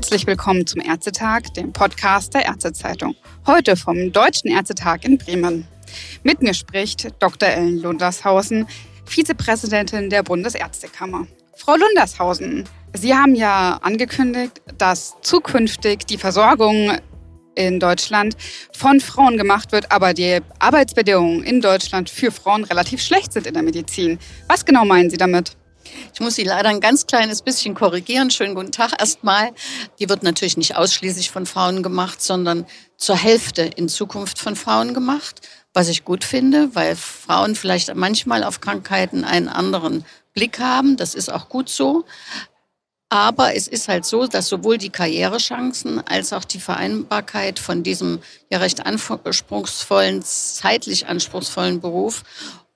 Herzlich willkommen zum Ärztetag, dem Podcast der Ärztezeitung. Heute vom Deutschen Ärztetag in Bremen. Mit mir spricht Dr. Ellen Lundershausen, Vizepräsidentin der Bundesärztekammer. Frau Lundershausen, Sie haben ja angekündigt, dass zukünftig die Versorgung in Deutschland von Frauen gemacht wird, aber die Arbeitsbedingungen in Deutschland für Frauen relativ schlecht sind in der Medizin. Was genau meinen Sie damit? Ich muss Sie leider ein ganz kleines bisschen korrigieren. Schönen guten Tag erstmal. Die wird natürlich nicht ausschließlich von Frauen gemacht, sondern zur Hälfte in Zukunft von Frauen gemacht. Was ich gut finde, weil Frauen vielleicht manchmal auf Krankheiten einen anderen Blick haben. Das ist auch gut so. Aber es ist halt so, dass sowohl die Karrierechancen als auch die Vereinbarkeit von diesem ja recht anspruchsvollen, zeitlich anspruchsvollen Beruf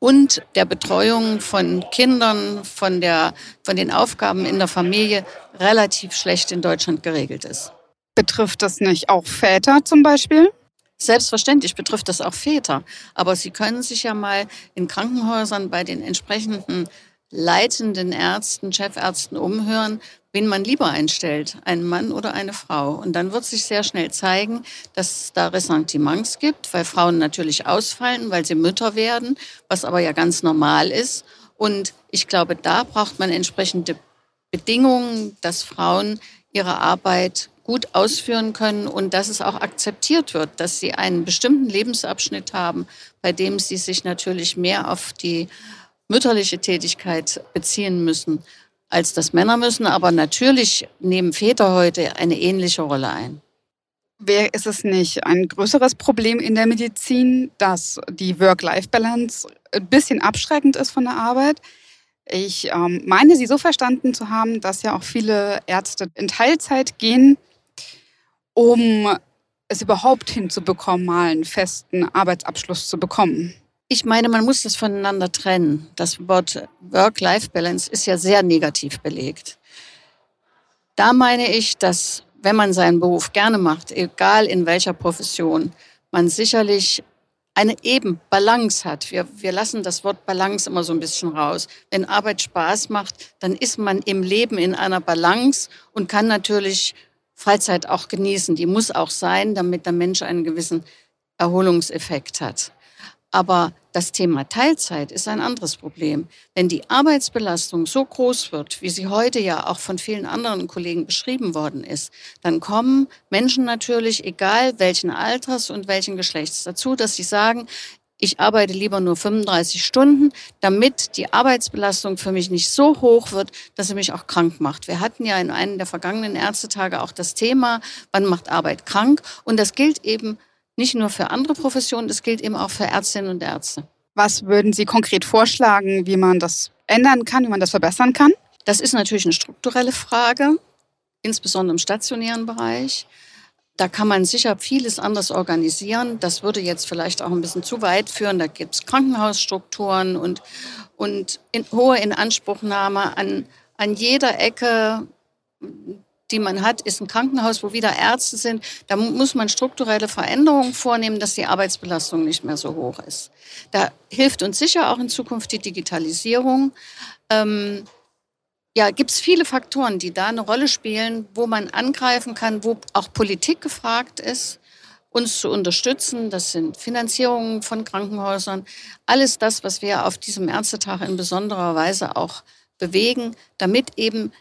und der Betreuung von Kindern, von, der, von den Aufgaben in der Familie relativ schlecht in Deutschland geregelt ist. Betrifft das nicht auch Väter zum Beispiel? Selbstverständlich betrifft das auch Väter. Aber Sie können sich ja mal in Krankenhäusern bei den entsprechenden leitenden Ärzten, Chefärzten umhören, wen man lieber einstellt, einen Mann oder eine Frau. Und dann wird sich sehr schnell zeigen, dass es da Ressentiments gibt, weil Frauen natürlich ausfallen, weil sie Mütter werden, was aber ja ganz normal ist. Und ich glaube, da braucht man entsprechende Bedingungen, dass Frauen ihre Arbeit gut ausführen können und dass es auch akzeptiert wird, dass sie einen bestimmten Lebensabschnitt haben, bei dem sie sich natürlich mehr auf die mütterliche Tätigkeit beziehen müssen als das Männer müssen. Aber natürlich nehmen Väter heute eine ähnliche Rolle ein. Wer ist es nicht ein größeres Problem in der Medizin, dass die Work-Life-Balance ein bisschen abschreckend ist von der Arbeit? Ich ähm, meine, Sie so verstanden zu haben, dass ja auch viele Ärzte in Teilzeit gehen, um es überhaupt hinzubekommen, mal einen festen Arbeitsabschluss zu bekommen. Ich meine, man muss das voneinander trennen. Das Wort Work-Life-Balance ist ja sehr negativ belegt. Da meine ich, dass wenn man seinen Beruf gerne macht, egal in welcher Profession, man sicherlich eine eben Balance hat. Wir, wir lassen das Wort Balance immer so ein bisschen raus. Wenn Arbeit Spaß macht, dann ist man im Leben in einer Balance und kann natürlich Freizeit auch genießen. Die muss auch sein, damit der Mensch einen gewissen Erholungseffekt hat. Aber das Thema Teilzeit ist ein anderes Problem. Wenn die Arbeitsbelastung so groß wird, wie sie heute ja auch von vielen anderen Kollegen beschrieben worden ist, dann kommen Menschen natürlich, egal welchen Alters und welchen Geschlechts, dazu, dass sie sagen, ich arbeite lieber nur 35 Stunden, damit die Arbeitsbelastung für mich nicht so hoch wird, dass sie mich auch krank macht. Wir hatten ja in einem der vergangenen Ärztetage auch das Thema, wann macht Arbeit krank? Und das gilt eben nicht nur für andere Professionen, das gilt eben auch für Ärztinnen und Ärzte. Was würden Sie konkret vorschlagen, wie man das ändern kann, wie man das verbessern kann? Das ist natürlich eine strukturelle Frage, insbesondere im stationären Bereich. Da kann man sicher vieles anders organisieren. Das würde jetzt vielleicht auch ein bisschen zu weit führen. Da gibt es Krankenhausstrukturen und, und in, hohe Inanspruchnahme an, an jeder Ecke die man hat, ist ein Krankenhaus, wo wieder Ärzte sind. Da muss man strukturelle Veränderungen vornehmen, dass die Arbeitsbelastung nicht mehr so hoch ist. Da hilft uns sicher auch in Zukunft die Digitalisierung. Ähm, ja, gibt es viele Faktoren, die da eine Rolle spielen, wo man angreifen kann, wo auch Politik gefragt ist, uns zu unterstützen. Das sind Finanzierungen von Krankenhäusern. Alles das, was wir auf diesem Ärztetag in besonderer Weise auch bewegen, damit eben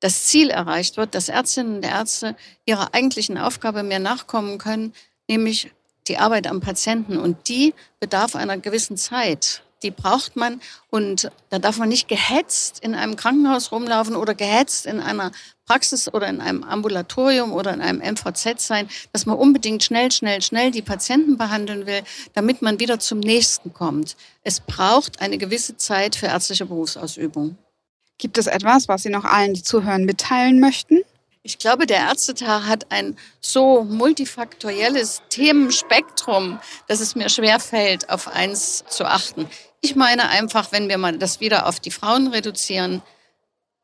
das Ziel erreicht wird, dass Ärztinnen und Ärzte ihrer eigentlichen Aufgabe mehr nachkommen können, nämlich die Arbeit am Patienten. Und die bedarf einer gewissen Zeit. Die braucht man und da darf man nicht gehetzt in einem Krankenhaus rumlaufen oder gehetzt in einer Praxis oder in einem Ambulatorium oder in einem MVZ sein, dass man unbedingt schnell, schnell, schnell die Patienten behandeln will, damit man wieder zum nächsten kommt. Es braucht eine gewisse Zeit für ärztliche Berufsausübung. Gibt es etwas, was Sie noch allen, die zuhören, mitteilen möchten? Ich glaube, der Ärztetag hat ein so multifaktorielles Themenspektrum, dass es mir schwer fällt, auf eins zu achten. Ich meine einfach, wenn wir mal das wieder auf die Frauen reduzieren,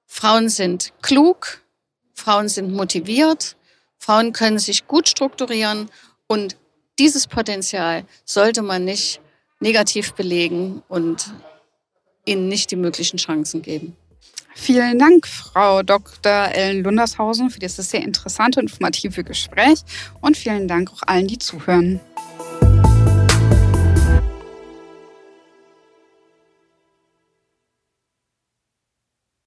Frauen sind klug, Frauen sind motiviert, Frauen können sich gut strukturieren und dieses Potenzial sollte man nicht negativ belegen und ihnen nicht die möglichen Chancen geben. Vielen Dank, Frau Dr. Ellen Lundershausen, für dieses sehr interessante und informative Gespräch und vielen Dank auch allen, die zuhören.